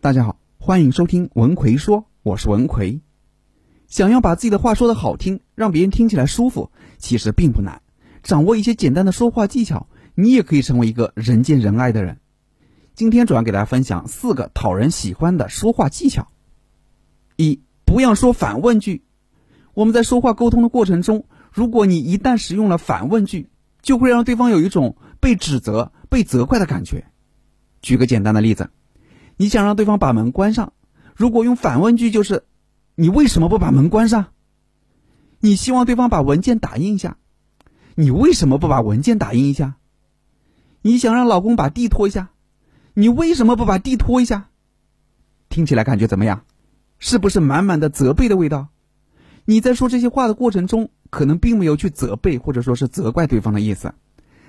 大家好，欢迎收听文奎说，我是文奎。想要把自己的话说的好听，让别人听起来舒服，其实并不难。掌握一些简单的说话技巧，你也可以成为一个人见人爱的人。今天主要给大家分享四个讨人喜欢的说话技巧。一，不要说反问句。我们在说话沟通的过程中，如果你一旦使用了反问句，就会让对方有一种被指责、被责怪的感觉。举个简单的例子。你想让对方把门关上，如果用反问句就是“你为什么不把门关上？”你希望对方把文件打印一下，“你为什么不把文件打印一下？”你想让老公把地拖一下，“你为什么不把地拖一下？”听起来感觉怎么样？是不是满满的责备的味道？你在说这些话的过程中，可能并没有去责备或者说是责怪对方的意思，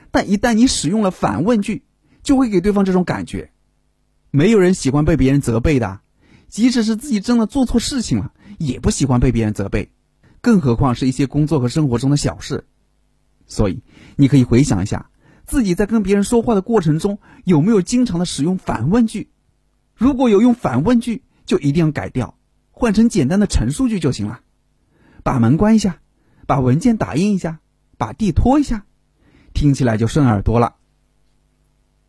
但一旦你使用了反问句，就会给对方这种感觉。没有人喜欢被别人责备的，即使是自己真的做错事情了，也不喜欢被别人责备，更何况是一些工作和生活中的小事。所以，你可以回想一下，自己在跟别人说话的过程中，有没有经常的使用反问句？如果有用反问句，就一定要改掉，换成简单的陈述句就行了。把门关一下，把文件打印一下，把地拖一下，听起来就顺耳朵了。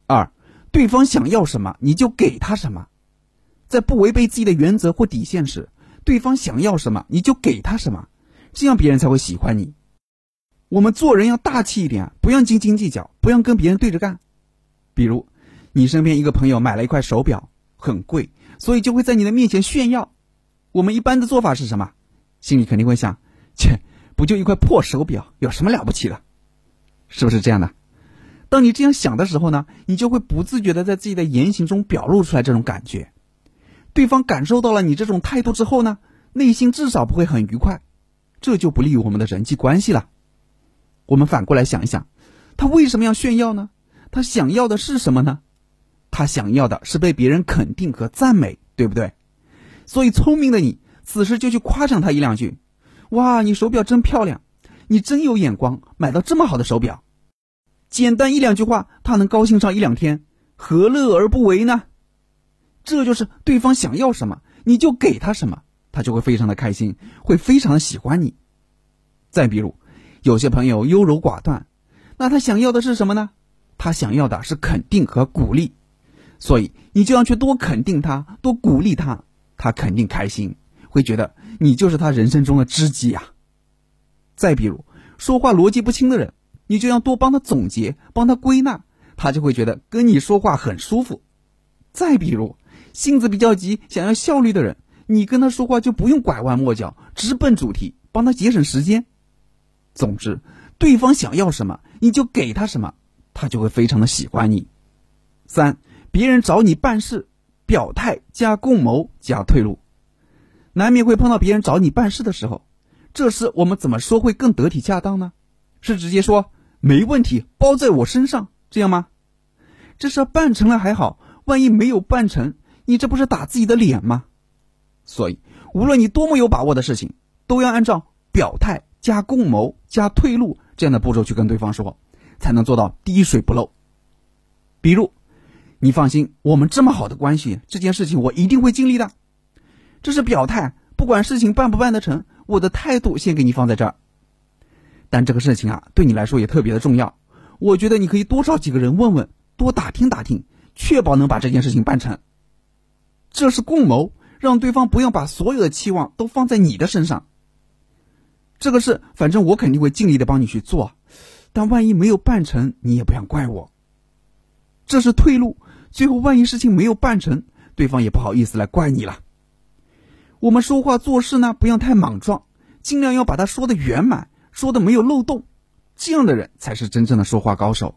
二。对方想要什么，你就给他什么，在不违背自己的原则或底线时，对方想要什么，你就给他什么，这样别人才会喜欢你。我们做人要大气一点，不要斤斤计较，不要跟别人对着干。比如，你身边一个朋友买了一块手表，很贵，所以就会在你的面前炫耀。我们一般的做法是什么？心里肯定会想：切，不就一块破手表，有什么了不起的？是不是这样的？当你这样想的时候呢，你就会不自觉的在自己的言行中表露出来这种感觉。对方感受到了你这种态度之后呢，内心至少不会很愉快，这就不利于我们的人际关系了。我们反过来想一想，他为什么要炫耀呢？他想要的是什么呢？他想要的是被别人肯定和赞美，对不对？所以聪明的你，此时就去夸奖他一两句：“哇，你手表真漂亮，你真有眼光，买到这么好的手表。”简单一两句话，他能高兴上一两天，何乐而不为呢？这就是对方想要什么，你就给他什么，他就会非常的开心，会非常的喜欢你。再比如，有些朋友优柔寡断，那他想要的是什么呢？他想要的是肯定和鼓励，所以你就要去多肯定他，多鼓励他，他肯定开心，会觉得你就是他人生中的知己呀。再比如，说话逻辑不清的人。你就要多帮他总结，帮他归纳，他就会觉得跟你说话很舒服。再比如，性子比较急、想要效率的人，你跟他说话就不用拐弯抹角，直奔主题，帮他节省时间。总之，对方想要什么，你就给他什么，他就会非常的喜欢你。三，别人找你办事，表态加共谋加退路，难免会碰到别人找你办事的时候，这时我们怎么说会更得体恰当呢？是直接说。没问题，包在我身上，这样吗？这事办成了还好，万一没有办成，你这不是打自己的脸吗？所以，无论你多么有把握的事情，都要按照表态加共谋加退路这样的步骤去跟对方说，才能做到滴水不漏。比如，你放心，我们这么好的关系，这件事情我一定会尽力的。这是表态，不管事情办不办得成，我的态度先给你放在这儿。但这个事情啊，对你来说也特别的重要。我觉得你可以多找几个人问问，多打听打听，确保能把这件事情办成。这是共谋，让对方不要把所有的期望都放在你的身上。这个事，反正我肯定会尽力的帮你去做，但万一没有办成，你也不要怪我。这是退路，最后万一事情没有办成，对方也不好意思来怪你了。我们说话做事呢，不要太莽撞，尽量要把它说的圆满。说的没有漏洞，这样的人才是真正的说话高手。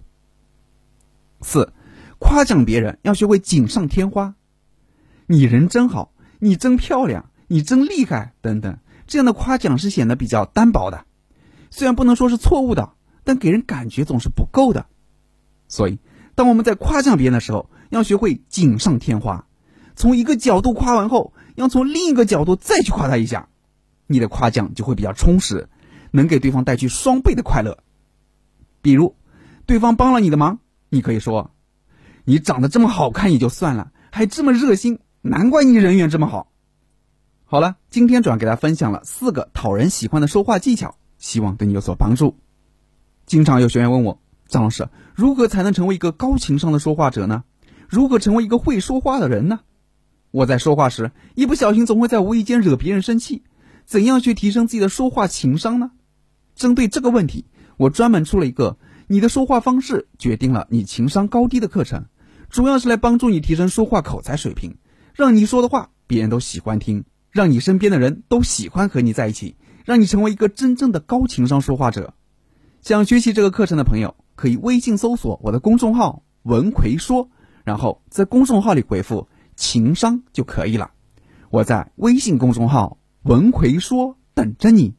四，夸奖别人要学会锦上添花，你人真好，你真漂亮，你真厉害等等，这样的夸奖是显得比较单薄的，虽然不能说是错误的，但给人感觉总是不够的。所以，当我们在夸奖别人的时候，要学会锦上添花，从一个角度夸完后，要从另一个角度再去夸他一下，你的夸奖就会比较充实。能给对方带去双倍的快乐，比如，对方帮了你的忙，你可以说：“你长得这么好看也就算了，还这么热心，难怪你人缘这么好。好了，今天主要给大家分享了四个讨人喜欢的说话技巧，希望对你有所帮助。经常有学员问我，张老师，如何才能成为一个高情商的说话者呢？如何成为一个会说话的人呢？我在说话时，一不小心总会在无意间惹别人生气，怎样去提升自己的说话情商呢？针对这个问题，我专门出了一个“你的说话方式决定了你情商高低”的课程，主要是来帮助你提升说话口才水平，让你说的话别人都喜欢听。让你身边的人都喜欢和你在一起，让你成为一个真正的高情商说话者。想学习这个课程的朋友，可以微信搜索我的公众号“文奎说”，然后在公众号里回复“情商”就可以了。我在微信公众号“文奎说”等着你。